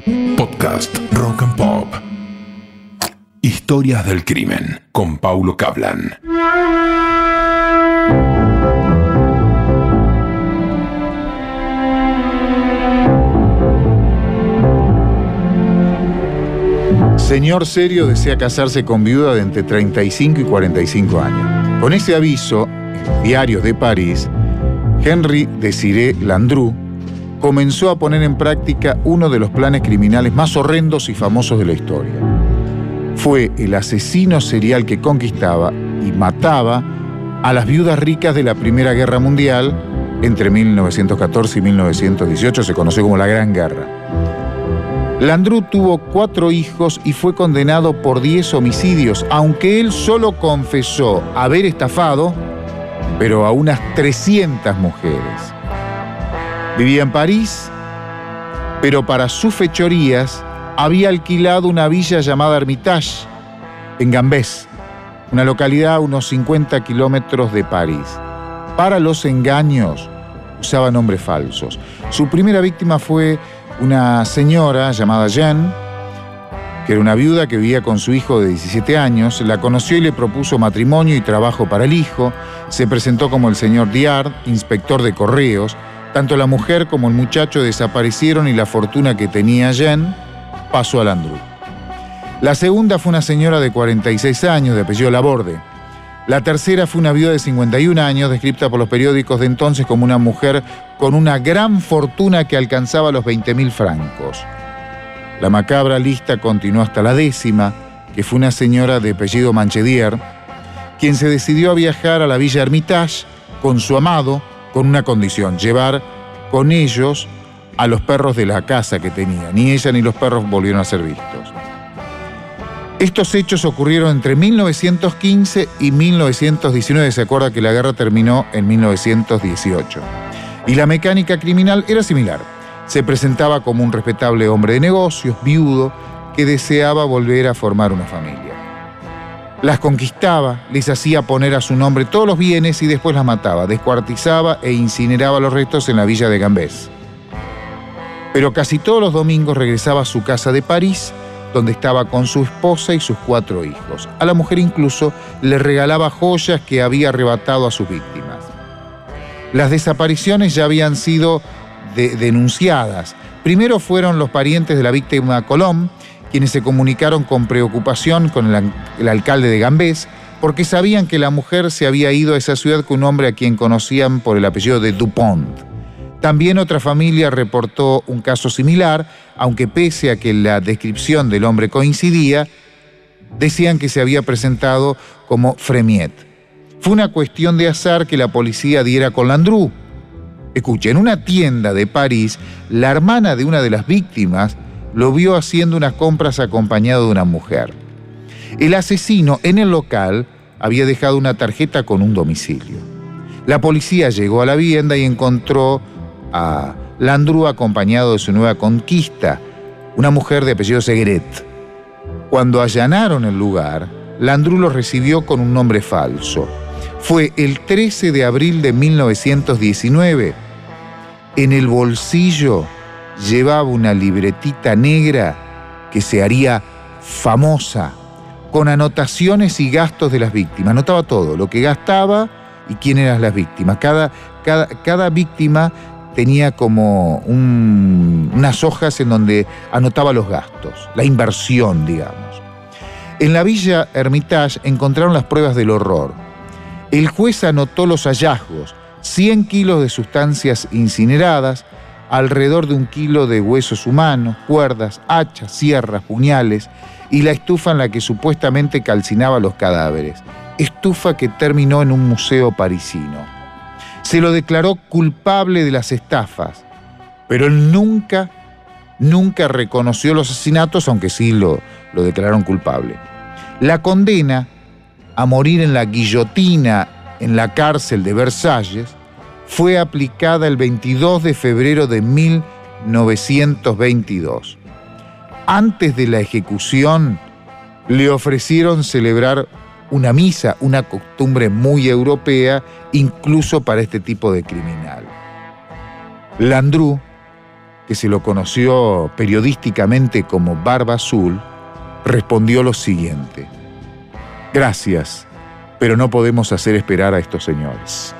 Podcast Rock and Pop. Historias del crimen con Paulo Cablan. Señor Serio desea casarse con viuda de entre 35 y 45 años. Con ese aviso, en diarios de París, Henry Desiré Landru comenzó a poner en práctica uno de los planes criminales más horrendos y famosos de la historia. Fue el asesino serial que conquistaba y mataba a las viudas ricas de la Primera Guerra Mundial entre 1914 y 1918, se conoció como la Gran Guerra. Landru tuvo cuatro hijos y fue condenado por 10 homicidios, aunque él solo confesó haber estafado, pero a unas 300 mujeres. Vivía en París, pero para sus fechorías había alquilado una villa llamada Hermitage, en Gambés, una localidad a unos 50 kilómetros de París. Para los engaños usaba nombres falsos. Su primera víctima fue una señora llamada Jeanne, que era una viuda que vivía con su hijo de 17 años, la conoció y le propuso matrimonio y trabajo para el hijo, se presentó como el señor Diard, inspector de correos, tanto la mujer como el muchacho desaparecieron y la fortuna que tenía Jen pasó al Andrew. La segunda fue una señora de 46 años, de apellido Laborde. La tercera fue una viuda de 51 años, descrita por los periódicos de entonces como una mujer con una gran fortuna que alcanzaba los 20 mil francos. La macabra lista continuó hasta la décima, que fue una señora de apellido Manchedier, quien se decidió a viajar a la Villa Hermitage con su amado, con una condición, llevar con ellos a los perros de la casa que tenía. Ni ella ni los perros volvieron a ser vistos. Estos hechos ocurrieron entre 1915 y 1919. Se acuerda que la guerra terminó en 1918. Y la mecánica criminal era similar. Se presentaba como un respetable hombre de negocios, viudo, que deseaba volver a formar una familia. Las conquistaba, les hacía poner a su nombre todos los bienes y después las mataba, descuartizaba e incineraba los restos en la villa de Gambés. Pero casi todos los domingos regresaba a su casa de París, donde estaba con su esposa y sus cuatro hijos. A la mujer incluso le regalaba joyas que había arrebatado a sus víctimas. Las desapariciones ya habían sido denunciadas. Primero fueron los parientes de la víctima Colón, quienes se comunicaron con preocupación con el, alcalde de Gambés, porque sabían que la mujer se había ido a esa ciudad con un hombre a quien conocían por el apellido de Dupont. También otra familia reportó un caso similar, aunque pese a que la descripción del hombre coincidía, decían que se había presentado como Fremiet. Fue una cuestión de azar que la policía diera con Landru. Escuchen, en una tienda de París, la hermana de una de las víctimas lo vio haciendo unas compras acompañado de una mujer. El asesino en el local había dejado una tarjeta con un domicilio. La policía llegó a la vivienda y encontró a Landru acompañado de su nueva conquista, una mujer de apellido Segueret. Cuando allanaron el lugar, Landru lo recibió con un nombre falso. Fue el 13 de abril de 1919. En el bolsillo llevaba una libretita negra que se haría famosa, con anotaciones y gastos de las víctimas. Anotaba todo, lo que gastaba y quién eran las víctimas. Cada, cada, cada víctima tenía como unas hojas en donde anotaba los gastos, la inversión, digamos. En la villa Hermitage encontraron las pruebas del horror. El juez anotó los hallazgos, 100 kilos de sustancias incineradas, alrededor de un kilo de huesos humanos, cuerdas, hachas, sierras, puñales y la estufa en la que supuestamente calcinaba los cadáveres, estufa que terminó en un museo parisino. Se lo declaró culpable de las estafas, pero nunca, nunca reconoció los asesinatos, aunque sí lo, lo declararon culpable. La condena a morir en la guillotina en la cárcel de Versalles fue aplicada el 22 de febrero de 1922. Antes de la ejecución, le ofrecieron celebrar una misa, una costumbre muy europea, incluso para este tipo de criminal. Landru que se lo conoció periodísticamente como Barba Azul, respondió lo siguiente. Gracias, pero no podemos hacer esperar a estos señores.